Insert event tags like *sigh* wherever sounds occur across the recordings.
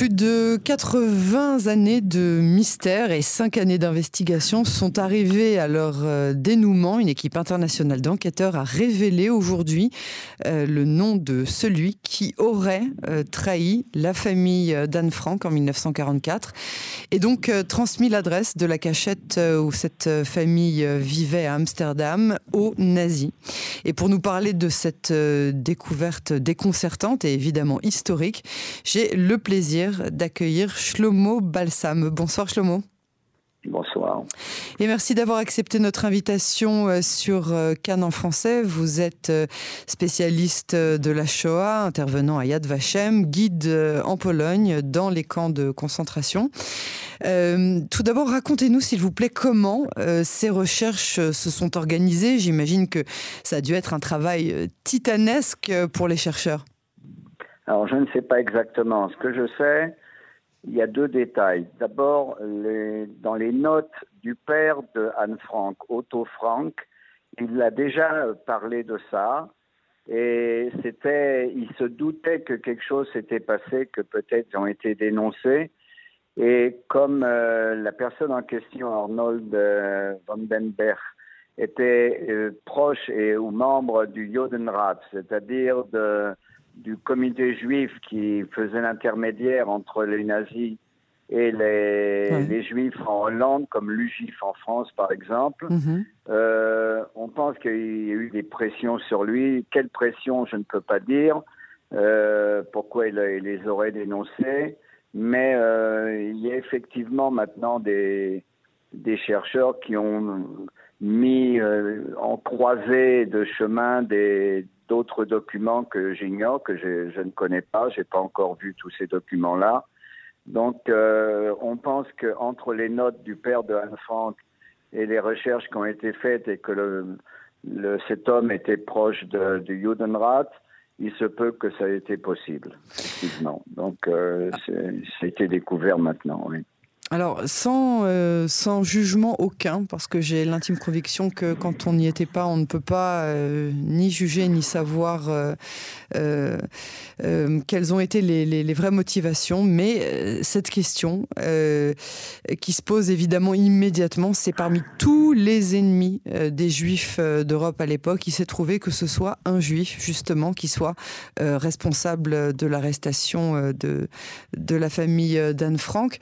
Plus de 80 années de mystère et 5 années d'investigation sont arrivées à leur euh, dénouement. Une équipe internationale d'enquêteurs a révélé aujourd'hui euh, le nom de celui qui aurait euh, trahi la famille d'Anne Frank en 1944 et donc transmis l'adresse de la cachette où cette famille vivait à Amsterdam aux nazis. Et pour nous parler de cette découverte déconcertante et évidemment historique, j'ai le plaisir d'accueillir Shlomo Balsam. Bonsoir Shlomo. Bonsoir. Et merci d'avoir accepté notre invitation euh, sur euh, Cannes en français. Vous êtes euh, spécialiste de la Shoah, intervenant à Yad Vashem, guide en Pologne dans les camps de concentration. tout d'abord, racontez-nous s'il vous plaît comment ces recherches se sont organisées. J'imagine que ça a dû être un travail titanesque pour les chercheurs. Alors, je ne sais pas exactement. Ce que je sais, il y a deux détails. D'abord, dans les notes du père de Anne Frank, Otto Frank, il a déjà parlé de ça. Et c'était, il se doutait que quelque chose s'était passé, que peut-être ils ont été dénoncés. Et comme euh, la personne en question, Arnold euh, Vandenberg, était euh, proche et ou membre du Jodenrat, c'est-à-dire de du comité juif qui faisait l'intermédiaire entre les nazis et les, juifs en Hollande, comme l'UGIF en France par exemple. Mhm. Euh, on pense qu'il y a eu des pressions sur lui. Quelle pression, je ne peux pas dire. Euh, pourquoi il, les aurait dénoncés. Mais euh, il y a effectivement maintenant des, des chercheurs qui ont mis en croisée de chemin des, d'autres documents que j'ignore, que je, ne connais pas. J'ai pas encore vu tous ces documents-là. Donc, euh, on pense qu'entre les notes du père de Anne Frank et les recherches qui ont été faites et que le, cet homme était proche de, du Judenrat, il se peut que ça ait été possible, effectivement. Donc, euh, a été découvert maintenant, oui. Alors, sans, euh, sans jugement aucun, parce que j'ai l'intime conviction que quand on n'y était pas, on ne peut pas euh, ni juger ni savoir euh, quelles ont été les, les, vraies motivations. Mais cette question qui se pose évidemment immédiatement, c'est parmi tous les ennemis des juifs d'Europe à l'époque, il s'est trouvé que ce soit un juif, justement, qui soit responsable de l'arrestation de, de la famille d'Anne Frank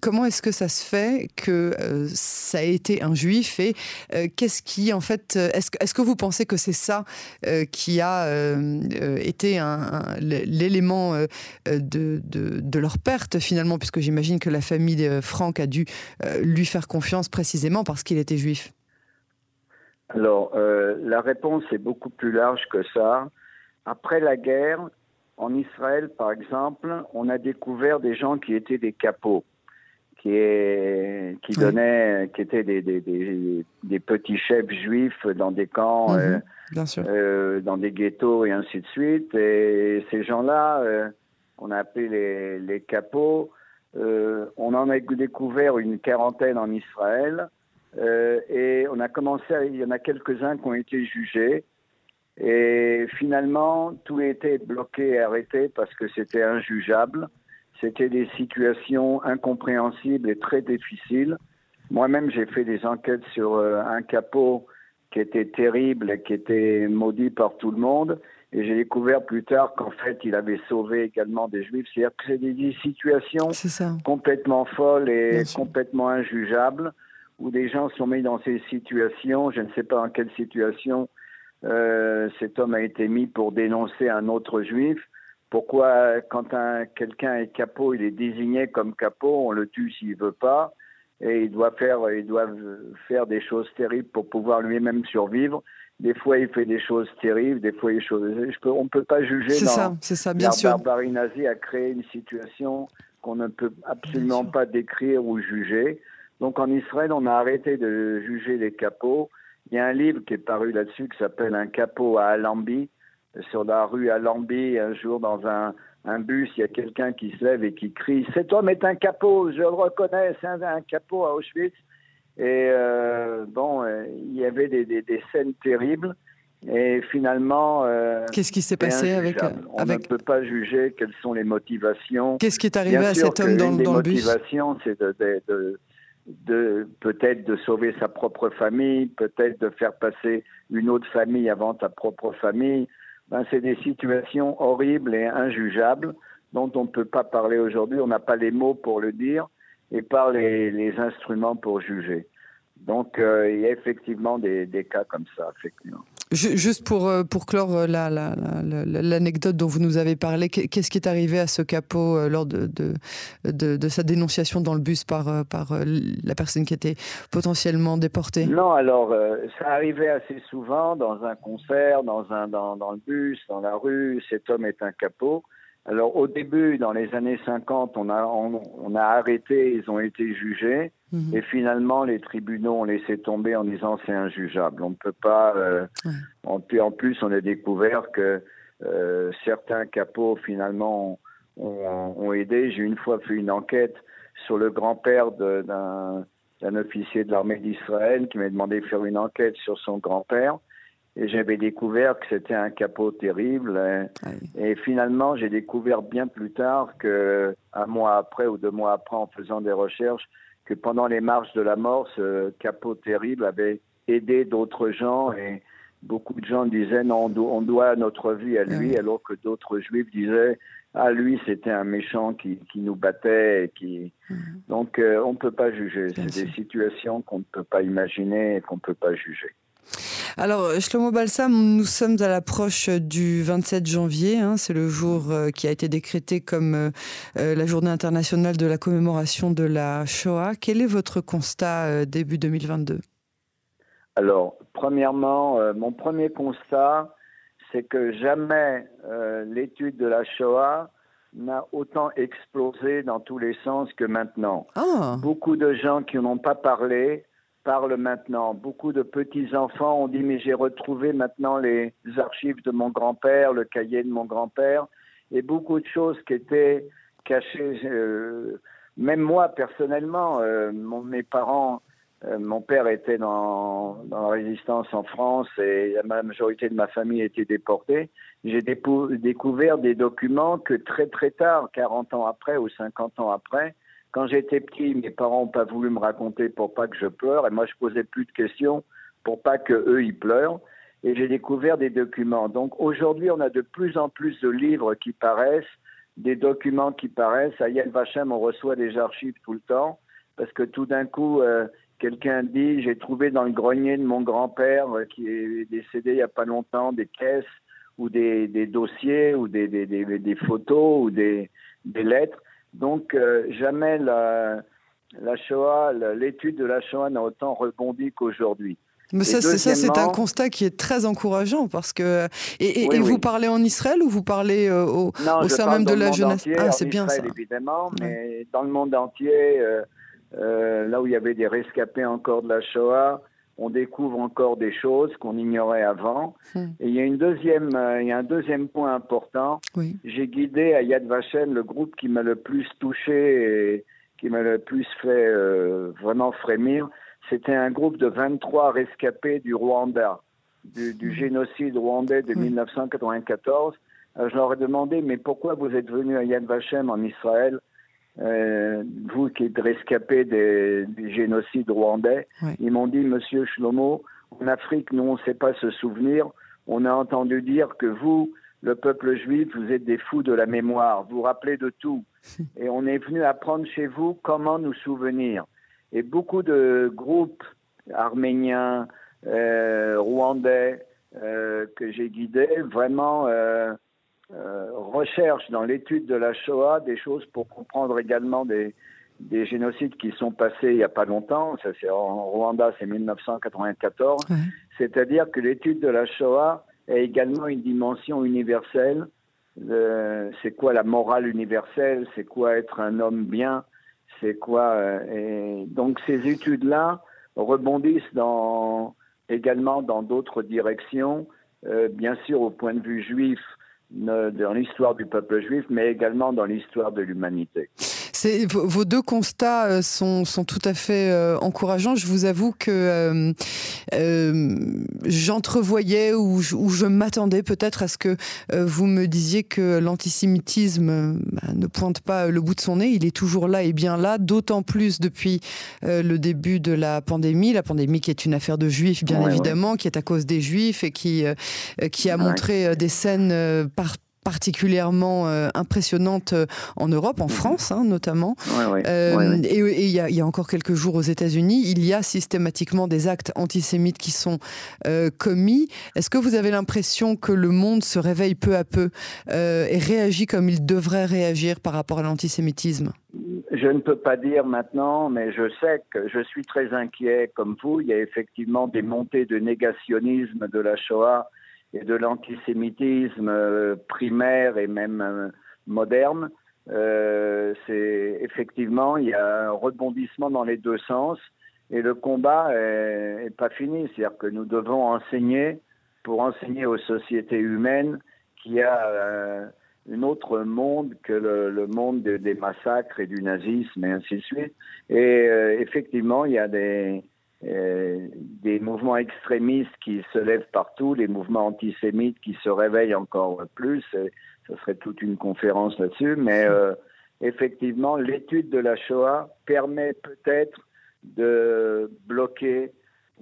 comment est-ce que ça se fait que euh, ça a été un juif et euh, qu'est-ce qui, en fait, euh, est-ce que vous pensez que c'est ça qui a été l'élément de, leur perte finalement, puisque j'imagine que la famille Franck a dû lui faire confiance précisément parce qu'il était juif Alors, la réponse est beaucoup plus large que ça. Après la guerre, en Israël, par exemple, on a découvert des gens qui étaient des capots qui est qui donnait qui étaient des, des, des, des, petits chefs juifs dans des camps mhm, euh, euh, dans des ghettos et ainsi de suite. Et ces gens-là euh, on a appelé les, les capots euh, on en a découvert une quarantaine en Israël et on a commencé à, il y en a quelques-uns qui ont été jugés. Et finalement tout a été bloqué et arrêté parce que c'était injugeable c'était des situations incompréhensibles et très difficiles. Moi-même, j'ai fait des enquêtes sur euh, un capot qui était terrible et qui était maudit par tout le monde. Et j'ai découvert plus tard qu'en fait, il avait sauvé également des juifs. C'est-à-dire que c'est des, situations complètement folles et complètement injugeables où des gens sont mis dans ces situations. Je ne sais pas dans quelle situation euh, cet homme a été mis pour dénoncer un autre juif. Pourquoi, quand un, quelqu'un est capot, il est désigné comme capot, on le tue s'il veut pas, et il doit faire, il doit faire des choses terribles pour pouvoir lui-même survivre. Des fois, il fait des choses terribles, des fois, il choses. Peux, on ne peut pas juger. C'est ça, c'est ça, bien sûr. La barbarie nazie a créé une situation qu'on ne peut absolument pas décrire ou juger. Donc, en Israël, on a arrêté de juger les capots. Il y a un livre qui est paru là-dessus qui s'appelle Un capot à Alambi, sur la rue à Lambé, un jour dans un, bus, il y a quelqu'un qui se lève et qui crie Cet homme est un capot, je le reconnais, c'est un, capot à Auschwitz. Et euh, bon, euh, il y avait des, scènes terribles. Et finalement, qu'est-ce qui s'est passé avec, On ne peut pas juger quelles sont les motivations. Qu'est-ce qui est arrivé à cet homme dans, dans le bus motivations, c'est de, de, de peut-être de sauver sa propre famille, peut-être de faire passer une autre famille avant ta propre famille. Ben, c'est des situations horribles et injugeables dont on ne peut pas parler aujourd'hui. On n'a pas les mots pour le dire et pas les, instruments pour juger. Donc, euh, il y a effectivement des, des cas comme ça, effectivement. Juste pour, euh, pour clore euh, l'anecdote dont vous nous avez parlé, qu'est-ce qui est arrivé à ce capot euh, lors de, de, de, sa dénonciation dans le bus par, par la personne qui était potentiellement déportée? Non, alors ça arrivait assez souvent dans un concert, dans, un, dans, dans le bus, dans la rue. Cet homme est un capot. Alors au début, dans les années 50, on a, on, a arrêté, ils ont été jugés, mhm. et finalement les tribunaux ont laissé tomber en disant c'est injugeable. On ne peut pas. Euh, en, plus, on a découvert que euh, certains capots finalement ont, ont aidé. J'ai une fois fait une enquête sur le grand-père d'un officier de l'armée d'Israël qui m'a demandé de faire une enquête sur son grand-père. Et j'avais découvert que c'était un capot terrible. Et, finalement, j'ai découvert bien plus tard que, un mois après ou deux mois après, en faisant des recherches, que pendant les marches de la mort, ce capot terrible avait aidé d'autres gens. Et beaucoup de gens disaient non, on doit notre vie à lui, alors que d'autres juifs disaient ah lui c'était un méchant qui, qui, nous battait. Et qui... Mhm. Donc euh, on ne peut pas juger. C'est des situations qu'on ne peut pas imaginer et qu'on ne peut pas juger. Alors, Shlomo Balsam, nous sommes à l'approche du 27 janvier. Hein, c'est le jour euh, qui a été décrété comme euh, euh, la journée internationale de la commémoration de la Shoah. Quel est votre constat début 2022 Alors, premièrement, mon premier constat, c'est que jamais l'étude de la Shoah n'a autant explosé dans tous les sens que maintenant. Ah. Beaucoup de gens qui n'ont pas parlé parle maintenant. Beaucoup de petits-enfants ont dit, mais j'ai retrouvé maintenant les archives de mon grand-père, le cahier de mon grand-père, et beaucoup de choses qui étaient cachées. Euh, même moi, personnellement, euh, mes parents, euh, mon père était dans, dans, la résistance en France et la majorité de ma famille était déportée. J'ai découvert des documents que très très tard, 40 ans après ou 50 ans après, quand j'étais petit, mes parents n'ont pas voulu me raconter pour pas que je pleure, et moi je posais plus de questions pour pas que eux ils pleurent. Et j'ai découvert des documents. Donc aujourd'hui, on a de plus en plus de livres qui paraissent, des documents qui paraissent. À Yad Vashem, on reçoit des archives tout le temps, parce que tout d'un coup, euh, quelqu'un dit, j'ai trouvé dans le grenier de mon grand-père, euh, qui est décédé il n'y a pas longtemps, des caisses ou des, dossiers ou des, photos ou des, lettres. Donc euh, jamais la, la Shoah, l'étude de la Shoah n'a autant rebondi qu'aujourd'hui. Mais ça, c'est un constat qui est très encourageant parce que et, vous parlez en Israël ou vous parlez euh, au, au sein même de la jeunesse? Ah, c'est bien ça. Évidemment, mais dans le monde entier, euh, là où il y avait des rescapés encore de la Shoah, on découvre encore des choses qu'on ignorait avant. Hmm. Et il y a une deuxième, euh, il y a un deuxième point important. J'ai guidé à Yad Vashem le groupe qui m'a le plus touché et qui m'a le plus fait euh, vraiment frémir. C'était un groupe de 23 rescapés du Rwanda, du, hmm. génocide rwandais de 1994. je leur ai demandé, mais pourquoi vous êtes venu à Yad Vashem en Israël? Euh, vous qui êtes rescapé des, génocides rwandais, ils m'ont dit, Monsieur Shlomo, en Afrique, nous, on ne sait pas se souvenir. On a entendu dire que vous, le peuple juif, vous êtes des fous de la mémoire. Vous vous rappelez de tout. *laughs* Et on est venu apprendre chez vous comment nous souvenir. Et beaucoup de groupes arméniens, euh, rwandais, euh, que j'ai guidés, vraiment euh, recherche dans l'étude de la Shoah des choses pour comprendre également des, des génocides qui sont passés il n'y a pas longtemps. Ça, c'est en Rwanda, c'est 1994. C'est-à-dire que l'étude de la Shoah a également une dimension universelle. c'est quoi la morale universelle? C'est quoi être un homme bien? C'est quoi euh, et Donc ces études-là rebondissent dans, également dans d'autres directions. Euh, bien sûr, au point de vue juif, dans l'histoire du peuple juif, mais également dans l'histoire de l'humanité. Vos deux constats sont, sont, tout à fait encourageants. Je vous avoue que j'entrevoyais ou, je m'attendais peut-être à ce que vous me disiez que l'antisémitisme bah, ne pointe pas le bout de son nez. Il est toujours là et bien là, d'autant plus depuis le début de la pandémie. La pandémie qui est une affaire de juifs, bien évidemment, qui est à cause des juifs et qui, qui a montré des scènes par particulièrement euh, impressionnante euh, en Europe, en. France hein, notamment. Euh, et il y, a encore quelques jours aux États-Unis, il y a systématiquement des actes antisémites qui sont commis. Est-ce que vous avez l'impression que le monde se réveille peu à peu et réagit comme il devrait réagir par rapport à l'antisémitisme? Je ne peux pas dire maintenant, mais je sais que je suis très inquiet comme vous. Il y a effectivement des montées de négationnisme de la Shoah et de l'antisémitisme euh, primaire et même euh, moderne, euh, c'est effectivement il y a un rebondissement dans les deux sens et le combat est, pas fini. C'est-à-dire que nous devons enseigner pour enseigner aux sociétés humaines qu'il y a un autre monde que le, monde des massacres et du nazisme et ainsi de suite. Et effectivement, il y a des, euh, des mouvements extrémistes qui se lèvent partout, les mouvements antisémites qui se réveillent encore plus. Ce serait toute une conférence là-dessus, mais euh, effectivement, l'étude de la Shoah permet peut-être de bloquer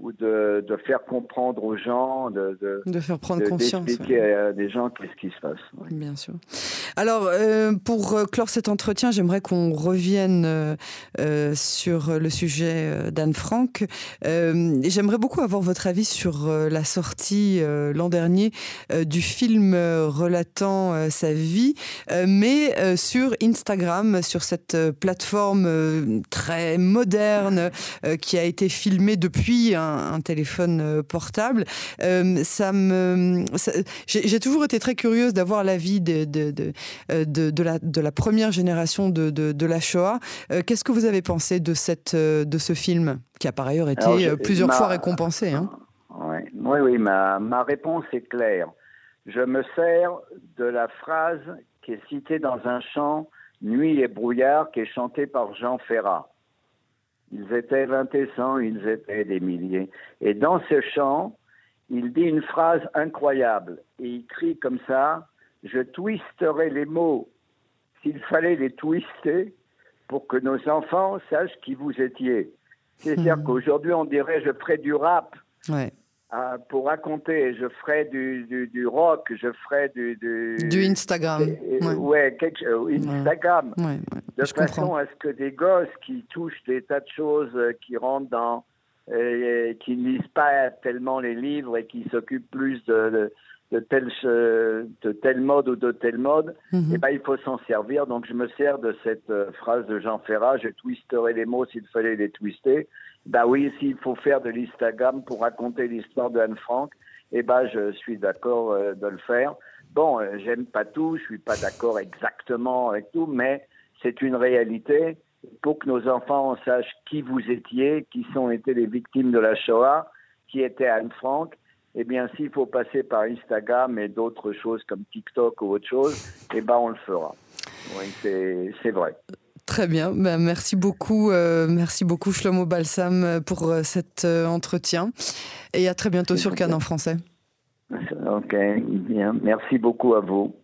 ou de, de, faire comprendre aux gens, de, de, de faire prendre conscience. D'expliquer à des gens qu'est-ce qui se passe. Bien sûr. Alors, euh, pour euh, clore cet entretien, j'aimerais qu'on revienne euh, sur le sujet d'Anne Frank. j'aimerais beaucoup avoir votre avis sur la sortie l'an dernier du film relatant sa vie, mais sur Instagram, sur cette plateforme très moderne qui a été filmée depuis un un, téléphone euh, portable. Euh, ça me, j'ai toujours été très curieuse d'avoir l'avis de, de, de, euh, de, la, de la première génération de, de, la Shoah. Qu'est-ce que vous avez pensé de, cette, de ce film, qui a par ailleurs été plusieurs fois récompensé hein? Oui, oui, ma, ma réponse est claire. Je me sers de la phrase qui est citée dans un chant Nuit et brouillard qui est chanté par Jean Ferrat. Ils étaient vingt et cent, ils étaient des milliers. Et dans ce chant, il dit une phrase incroyable. Et il crie comme ça Je twisterai les mots s'il fallait les twister pour que nos enfants sachent qui vous étiez. C'est-à-dire hmm. qu'aujourd'hui, on dirait Je ferai du rap. Ouais. Euh, pour raconter, je ferai du, du, rock, je ferai du... Du, Instagram. ouais, Instagram. de façon à ce que des gosses qui touchent des tas de choses, euh, qui rentrent dans... qui ne lisent pas tellement les livres et qui s'occupent plus de, de, tel, de tel mode ou de tel mode, mhm. eh ben, il faut s'en servir. Donc je me sers de cette euh, phrase de Jean Ferrat, je twisterai les mots s'il fallait les twister. Bah oui, s'il faut faire de l'Instagram pour raconter l'histoire de Anne Frank, eh ben je suis d'accord euh, de le faire. Bon, euh, j'aime pas tout, je suis pas d'accord exactement avec tout, mais c'est une réalité. Pour que nos enfants sachent qui vous étiez, qui sont été les victimes de la Shoah, qui était Anne Frank, eh bien, s'il faut passer par Instagram et d'autres choses comme TikTok ou autre chose, eh ben, on le fera. Oui, c'est vrai. Très bien, ben, merci beaucoup, euh, merci beaucoup Shlomo Balsam pour euh, cet euh, entretien et à très bientôt sur Cannes en français. Ok, bien, merci beaucoup à vous.